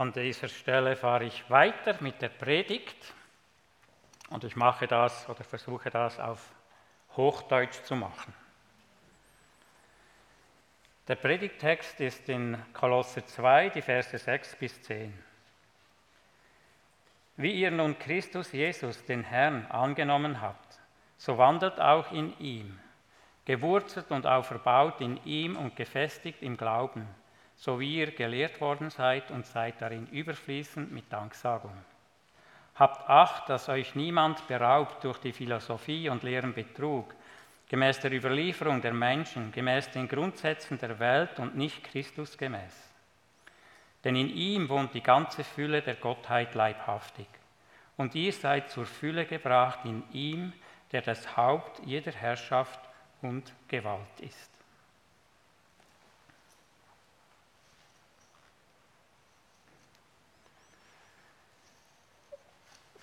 an dieser Stelle fahre ich weiter mit der Predigt und ich mache das oder versuche das auf Hochdeutsch zu machen. Der Predigtext ist in Kolosser 2, die Verse 6 bis 10. Wie ihr nun Christus Jesus, den Herrn, angenommen habt, so wandelt auch in ihm, gewurzelt und auferbaut in ihm und gefestigt im Glauben so wie ihr gelehrt worden seid und seid darin überfließend mit Danksagung. Habt Acht, dass euch niemand beraubt durch die Philosophie und leeren Betrug, gemäß der Überlieferung der Menschen, gemäß den Grundsätzen der Welt und nicht Christus gemäß. Denn in ihm wohnt die ganze Fülle der Gottheit leibhaftig. Und ihr seid zur Fülle gebracht in ihm, der das Haupt jeder Herrschaft und Gewalt ist.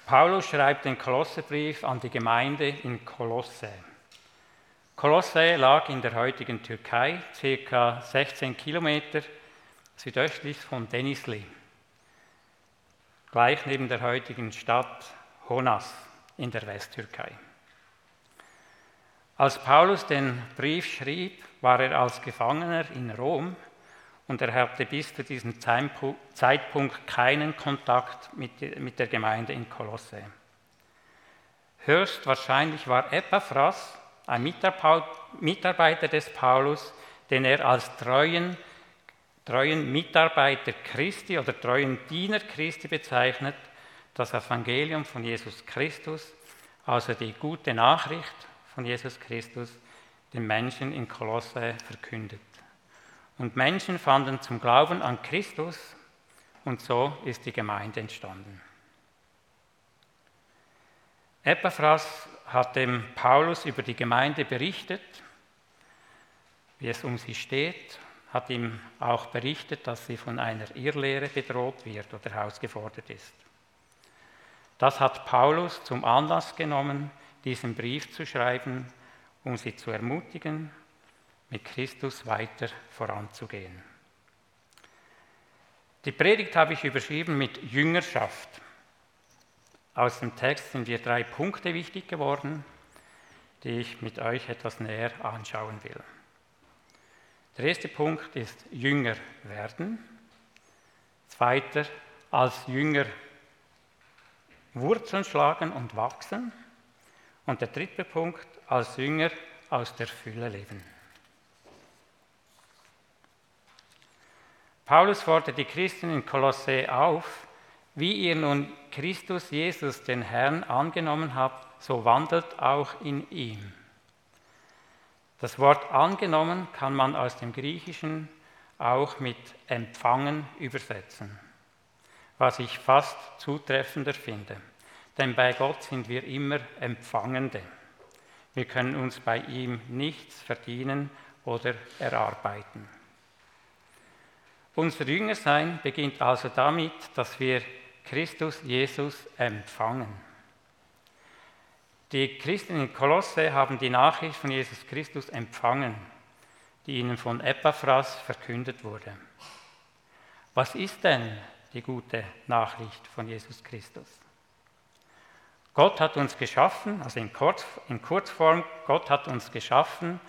Paulus schreibt den Kolossebrief an die Gemeinde in Kolosse. Kolosse lag in der heutigen Türkei, ca. 16 Kilometer südöstlich von Denizli, gleich neben der heutigen Stadt Honas in der Westtürkei. Als Paulus den Brief schrieb, war er als Gefangener in Rom und er hatte bis zu diesem Zeitpunkt keinen Kontakt mit der Gemeinde in Kolosse. Höchstwahrscheinlich war Epaphras, ein Mitarbeiter des Paulus, den er als treuen, treuen Mitarbeiter Christi oder treuen Diener Christi bezeichnet, das Evangelium von Jesus Christus, also die gute Nachricht von Jesus Christus, den Menschen in Kolosse verkündet. Und Menschen fanden zum Glauben an Christus und so ist die Gemeinde entstanden. Epaphras hat dem Paulus über die Gemeinde berichtet, wie es um sie steht, hat ihm auch berichtet, dass sie von einer Irrlehre bedroht wird oder herausgefordert ist. Das hat Paulus zum Anlass genommen, diesen Brief zu schreiben, um sie zu ermutigen mit Christus weiter voranzugehen. Die Predigt habe ich überschrieben mit Jüngerschaft. Aus dem Text sind mir drei Punkte wichtig geworden, die ich mit euch etwas näher anschauen will. Der erste Punkt ist Jünger werden. Zweiter, als Jünger Wurzeln schlagen und wachsen. Und der dritte Punkt, als Jünger aus der Fülle leben. Paulus fordert die Christen in Kolossä auf, wie ihr nun Christus Jesus, den Herrn, angenommen habt, so wandelt auch in ihm. Das Wort angenommen kann man aus dem Griechischen auch mit empfangen übersetzen, was ich fast zutreffender finde. Denn bei Gott sind wir immer Empfangende. Wir können uns bei ihm nichts verdienen oder erarbeiten. Unser Jüngersein beginnt also damit, dass wir Christus Jesus empfangen. Die Christen in Kolosse haben die Nachricht von Jesus Christus empfangen, die ihnen von Epaphras verkündet wurde. Was ist denn die gute Nachricht von Jesus Christus? Gott hat uns geschaffen, also in, Kurz, in Kurzform, Gott hat uns geschaffen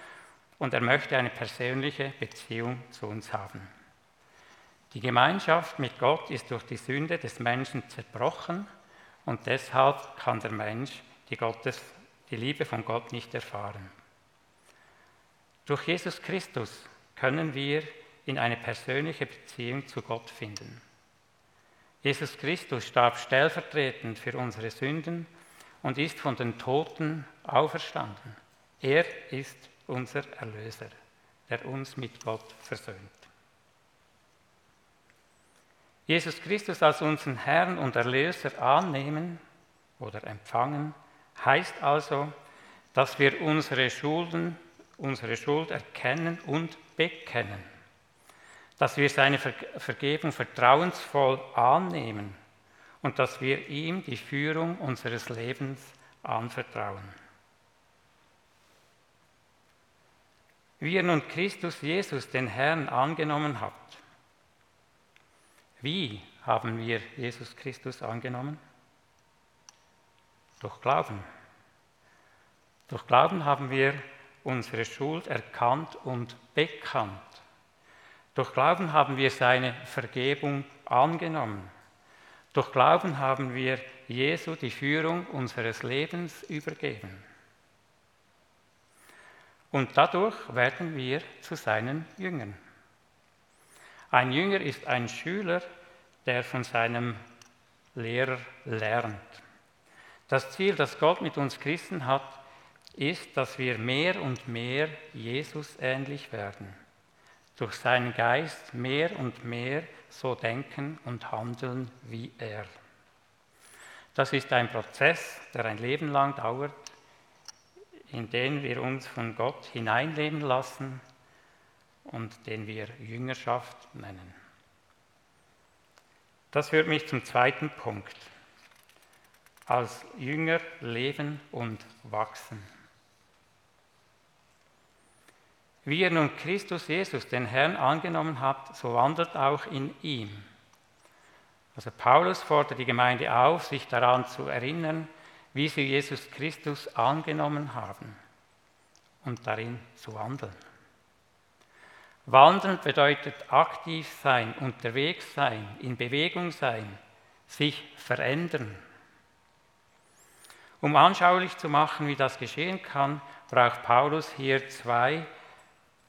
und er möchte eine persönliche Beziehung zu uns haben. Die Gemeinschaft mit Gott ist durch die Sünde des Menschen zerbrochen und deshalb kann der Mensch die, Gottes, die Liebe von Gott nicht erfahren. Durch Jesus Christus können wir in eine persönliche Beziehung zu Gott finden. Jesus Christus starb stellvertretend für unsere Sünden und ist von den Toten auferstanden. Er ist unser Erlöser, der uns mit Gott versöhnt. Jesus Christus als unseren Herrn und Erlöser annehmen oder empfangen, heißt also, dass wir unsere Schulden, unsere Schuld erkennen und bekennen. Dass wir seine Vergebung vertrauensvoll annehmen und dass wir ihm die Führung unseres Lebens anvertrauen. Wie ihr nun Christus Jesus, den Herrn, angenommen habt, wie haben wir Jesus Christus angenommen? Durch Glauben. Durch Glauben haben wir unsere Schuld erkannt und bekannt. Durch Glauben haben wir seine Vergebung angenommen. Durch Glauben haben wir Jesu die Führung unseres Lebens übergeben. Und dadurch werden wir zu seinen Jüngern. Ein Jünger ist ein Schüler, der von seinem Lehrer lernt. Das Ziel, das Gott mit uns Christen hat, ist, dass wir mehr und mehr Jesus ähnlich werden. Durch seinen Geist mehr und mehr so denken und handeln wie er. Das ist ein Prozess, der ein Leben lang dauert, in den wir uns von Gott hineinleben lassen und den wir Jüngerschaft nennen. Das führt mich zum zweiten Punkt. Als Jünger leben und wachsen. Wie ihr nun Christus Jesus, den Herrn, angenommen habt, so wandelt auch in ihm. Also Paulus fordert die Gemeinde auf, sich daran zu erinnern, wie sie Jesus Christus angenommen haben und darin zu wandeln. Wandeln bedeutet aktiv sein, unterwegs sein, in Bewegung sein, sich verändern. Um anschaulich zu machen, wie das geschehen kann, braucht Paulus hier zwei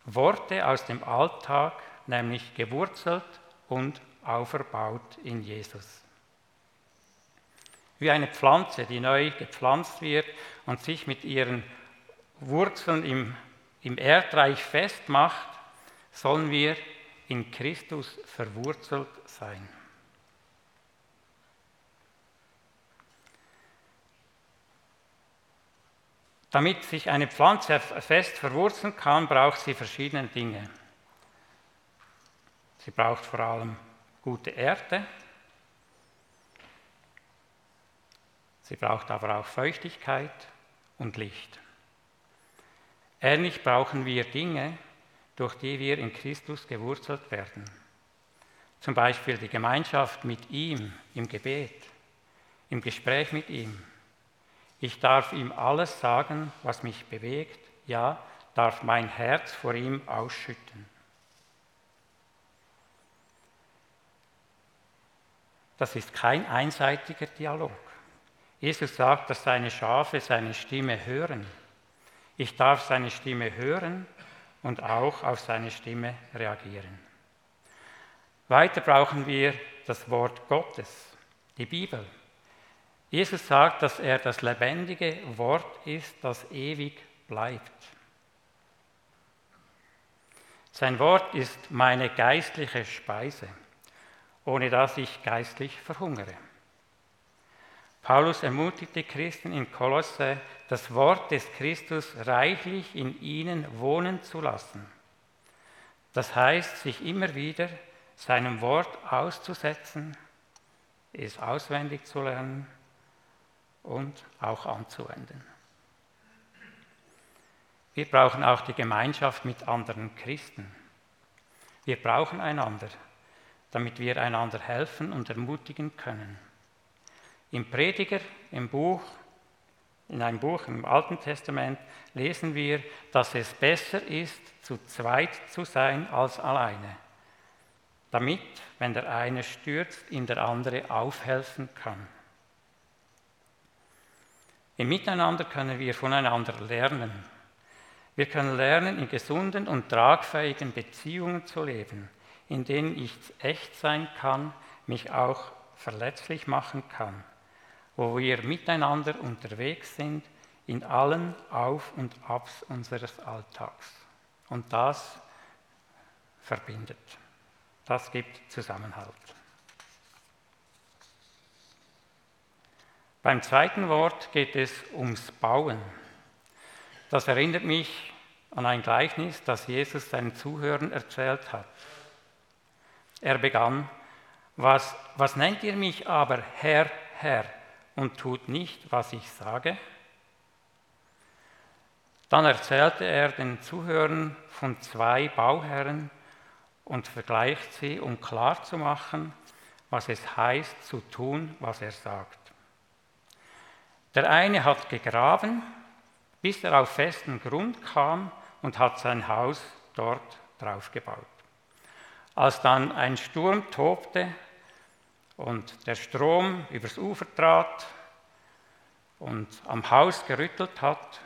Worte aus dem Alltag, nämlich gewurzelt und auferbaut in Jesus. Wie eine Pflanze, die neu gepflanzt wird und sich mit ihren Wurzeln im, im Erdreich festmacht, sollen wir in Christus verwurzelt sein. Damit sich eine Pflanze fest verwurzeln kann, braucht sie verschiedene Dinge. Sie braucht vor allem gute Erde, sie braucht aber auch Feuchtigkeit und Licht. Ähnlich brauchen wir Dinge, durch die wir in Christus gewurzelt werden. Zum Beispiel die Gemeinschaft mit ihm im Gebet, im Gespräch mit ihm. Ich darf ihm alles sagen, was mich bewegt, ja, darf mein Herz vor ihm ausschütten. Das ist kein einseitiger Dialog. Jesus sagt, dass seine Schafe seine Stimme hören. Ich darf seine Stimme hören und auch auf seine Stimme reagieren. Weiter brauchen wir das Wort Gottes, die Bibel. Jesus sagt, dass er das lebendige Wort ist, das ewig bleibt. Sein Wort ist meine geistliche Speise, ohne dass ich geistlich verhungere. Paulus ermutigt die Christen in Kolosse, das Wort des Christus reichlich in ihnen wohnen zu lassen. Das heißt, sich immer wieder seinem Wort auszusetzen, es auswendig zu lernen und auch anzuwenden. Wir brauchen auch die Gemeinschaft mit anderen Christen. Wir brauchen einander, damit wir einander helfen und ermutigen können. Im Prediger, im Buch, in einem Buch im Alten Testament lesen wir, dass es besser ist, zu zweit zu sein als alleine, damit, wenn der eine stürzt, ihm der andere aufhelfen kann. Im Miteinander können wir voneinander lernen. Wir können lernen, in gesunden und tragfähigen Beziehungen zu leben, in denen ich echt sein kann, mich auch verletzlich machen kann wo wir miteinander unterwegs sind in allen Auf und Abs unseres Alltags. Und das verbindet. Das gibt Zusammenhalt. Beim zweiten Wort geht es ums Bauen. Das erinnert mich an ein Gleichnis, das Jesus seinen Zuhörern erzählt hat. Er begann, was, was nennt ihr mich aber Herr, Herr? Und tut nicht, was ich sage? Dann erzählte er den Zuhörern von zwei Bauherren und vergleicht sie, um klarzumachen, was es heißt zu tun, was er sagt. Der eine hat gegraben, bis er auf festen Grund kam und hat sein Haus dort drauf gebaut. Als dann ein Sturm tobte und der Strom übers Ufer trat und am Haus gerüttelt hat,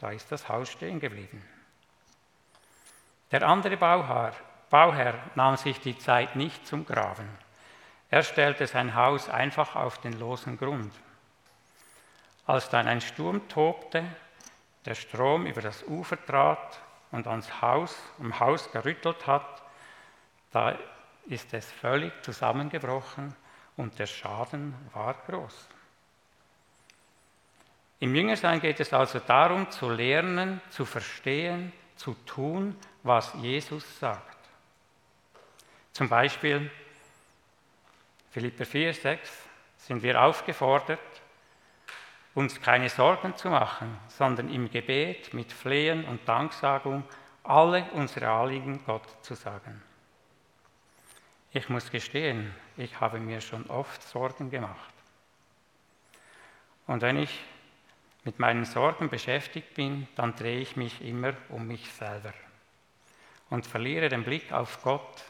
da ist das Haus stehen geblieben. Der andere Bauherr, Bauherr nahm sich die Zeit nicht zum Graben. Er stellte sein Haus einfach auf den losen Grund. Als dann ein Sturm tobte, der Strom über das Ufer trat und ans Haus, um Haus gerüttelt hat, da ist es völlig zusammengebrochen und der Schaden war groß. Im Jüngersein geht es also darum, zu lernen, zu verstehen, zu tun, was Jesus sagt. Zum Beispiel Philipper 4, 6 sind wir aufgefordert, uns keine Sorgen zu machen, sondern im Gebet mit Flehen und Danksagung alle unsere Anliegen Gott zu sagen. Ich muss gestehen, ich habe mir schon oft Sorgen gemacht. Und wenn ich mit meinen Sorgen beschäftigt bin, dann drehe ich mich immer um mich selber und verliere den Blick auf Gott,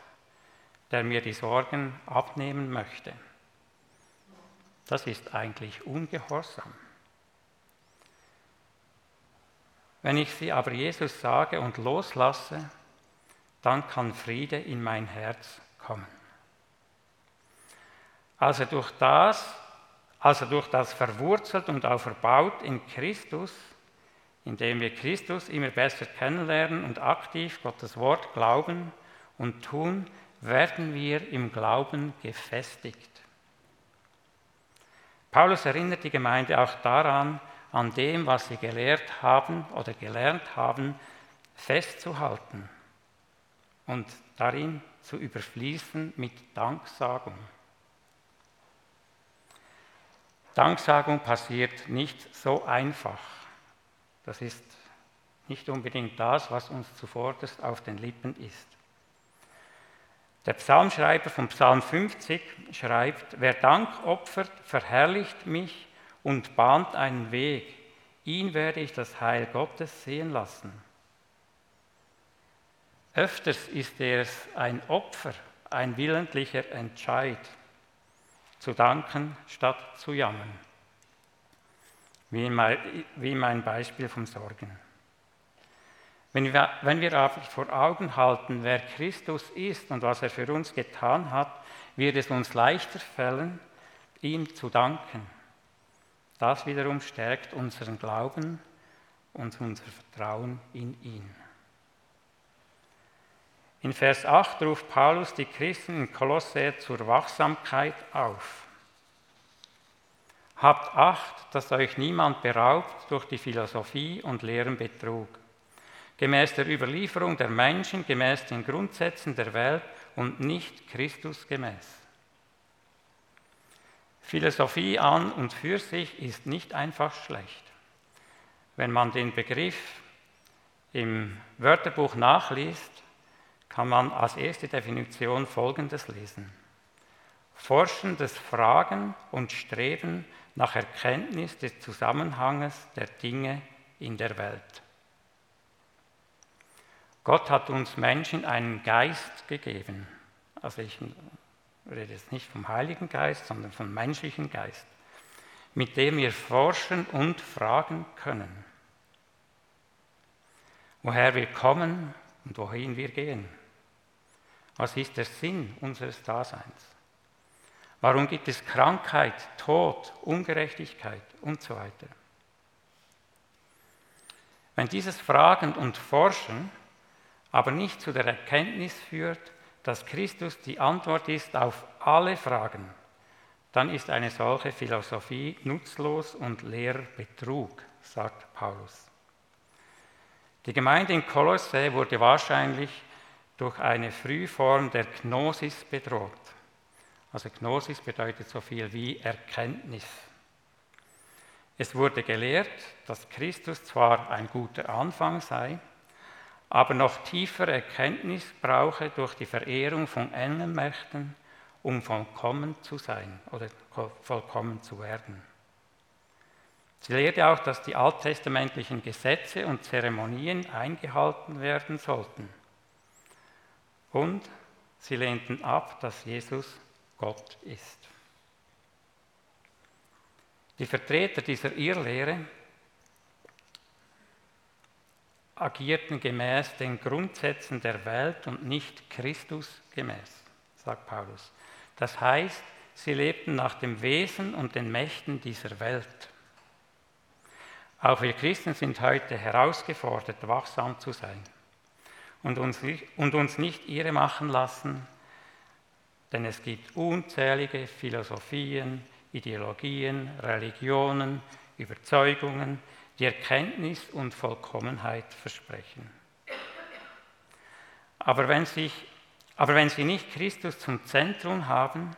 der mir die Sorgen abnehmen möchte. Das ist eigentlich ungehorsam. Wenn ich sie aber Jesus sage und loslasse, dann kann Friede in mein Herz kommen. Also durch das, also durch das verwurzelt und auch verbaut in Christus, indem wir Christus immer besser kennenlernen und aktiv Gottes Wort glauben und tun, werden wir im Glauben gefestigt. Paulus erinnert die Gemeinde auch daran, an dem, was sie gelehrt haben oder gelernt haben, festzuhalten und darin zu überfließen mit Danksagung. Danksagung passiert nicht so einfach. Das ist nicht unbedingt das, was uns zuvorderst auf den Lippen ist. Der Psalmschreiber von Psalm 50 schreibt, wer Dank opfert, verherrlicht mich und bahnt einen Weg. Ihn werde ich das Heil Gottes sehen lassen. Öfters ist es ein Opfer, ein willentlicher Entscheid, zu danken statt zu jammern. Wie in mein Beispiel vom Sorgen. Wenn wir, aber vor Augen halten, wer Christus ist und was er für uns getan hat, wird es uns leichter fallen, ihm zu danken. Das wiederum stärkt unseren Glauben und unser Vertrauen in ihn. In Vers 8 ruft Paulus die Christen in Kolosse zur Wachsamkeit auf. Habt Acht, dass euch niemand beraubt durch die Philosophie und leeren Betrug gemäß der Überlieferung der Menschen, gemäß den Grundsätzen der Welt und nicht Christus gemäß. Philosophie an und für sich ist nicht einfach schlecht. Wenn man den Begriff im Wörterbuch nachliest, kann man als erste Definition Folgendes lesen. Forschendes Fragen und Streben nach Erkenntnis des Zusammenhanges der Dinge in der Welt. Gott hat uns Menschen einen Geist gegeben. Also ich rede jetzt nicht vom Heiligen Geist, sondern vom menschlichen Geist, mit dem wir forschen und fragen können. Woher wir kommen und wohin wir gehen. Was ist der Sinn unseres Daseins? Warum gibt es Krankheit, Tod, Ungerechtigkeit und so weiter? Wenn dieses Fragen und Forschen aber nicht zu der Erkenntnis führt, dass Christus die Antwort ist auf alle Fragen, dann ist eine solche Philosophie nutzlos und leerer Betrug, sagt Paulus. Die Gemeinde in Kolosse wurde wahrscheinlich durch eine Frühform der Gnosis bedroht. Also Gnosis bedeutet so viel wie Erkenntnis. Es wurde gelehrt, dass Christus zwar ein guter Anfang sei, aber noch tiefere Erkenntnis brauche durch die Verehrung von Engelmächten um vollkommen zu sein oder vollkommen zu werden. Sie lehrte auch, dass die alttestamentlichen Gesetze und Zeremonien eingehalten werden sollten. Und sie lehnten ab, dass Jesus Gott ist. Die Vertreter dieser Irrlehre agierten gemäß den Grundsätzen der Welt und nicht Christus gemäß, sagt Paulus. Das heißt, sie lebten nach dem Wesen und den Mächten dieser Welt. Auch wir Christen sind heute herausgefordert, wachsam zu sein und uns, und uns nicht irre machen lassen, denn es gibt unzählige Philosophien, Ideologien, Religionen, Überzeugungen, die Erkenntnis und Vollkommenheit versprechen. Aber wenn, sich, aber wenn sie nicht Christus zum Zentrum haben,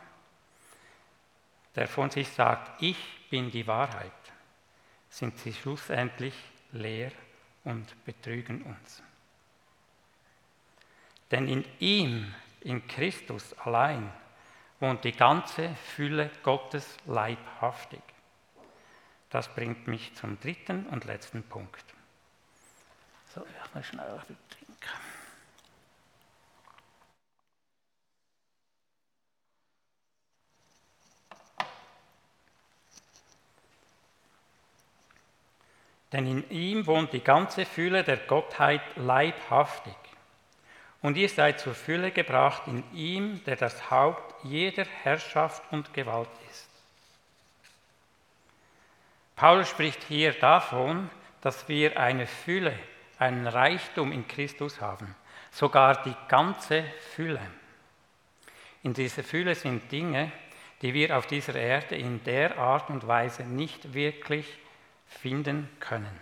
der von sich sagt, ich bin die Wahrheit, sind sie schlussendlich leer und betrügen uns. Denn in ihm, in Christus allein, wohnt die ganze Fülle Gottes leibhaftig. Das bringt mich zum dritten und letzten Punkt. So, ich mal schnell trinken. Denn in ihm wohnt die ganze Fülle der Gottheit leibhaftig. Und ihr seid zur Fülle gebracht in ihm, der das Haupt jeder Herrschaft und Gewalt ist. Paulus spricht hier davon, dass wir eine Fülle, einen Reichtum in Christus haben, sogar die ganze Fülle. In dieser Fülle sind Dinge, die wir auf dieser Erde in der Art und Weise nicht wirklich finden können,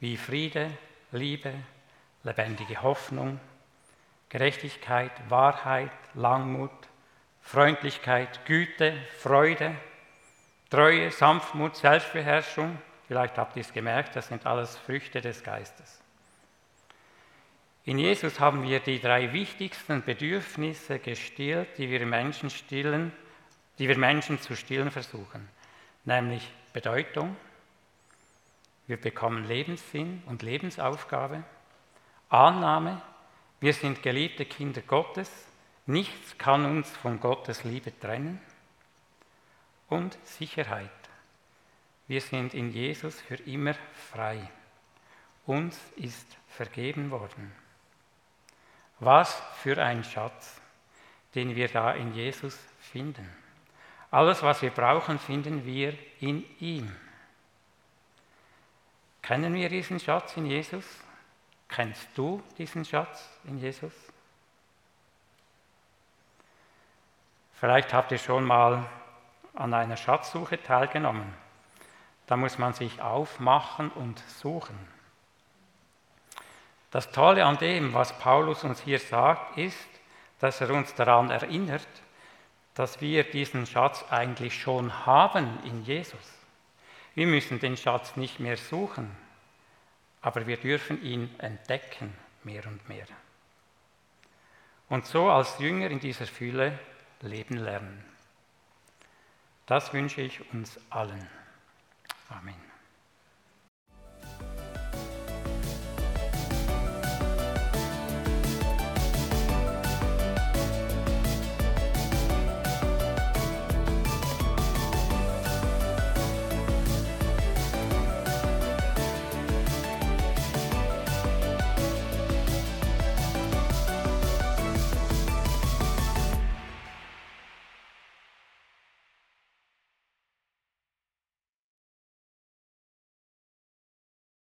wie Friede, Liebe, lebendige Hoffnung, Gerechtigkeit, Wahrheit, Langmut, Freundlichkeit, Güte, Freude, Treue, Sanftmut, Selbstbeherrschung, vielleicht habt ihr es gemerkt, das sind alles Früchte des Geistes. In Jesus haben wir die drei wichtigsten Bedürfnisse gestillt, die wir Menschen stillen, die wir Menschen zu stillen versuchen, nämlich Bedeutung, wir bekommen Lebenssinn und Lebensaufgabe, Annahme, wir sind geliebte Kinder Gottes, nichts kann uns von Gottes Liebe trennen und Sicherheit. Wir sind in Jesus für immer frei. Uns ist vergeben worden. Was für ein Schatz, den wir da in Jesus finden. Alles, was wir brauchen, finden wir in ihm. Kennen wir diesen Schatz in Jesus? Kennst du diesen Schatz in Jesus? Vielleicht habt ihr schon mal an einer Schatzsuche teilgenommen. Da muss man sich aufmachen und suchen. Das Tolle an dem, was Paulus uns hier sagt, ist, dass er uns daran erinnert, dass wir diesen Schatz eigentlich schon haben in Jesus. Wir müssen den Schatz nicht mehr suchen, aber wir dürfen ihn entdecken mehr und mehr. Und so als Jünger in dieser Fülle leben lernen. Das wünsche ich uns allen. Amen.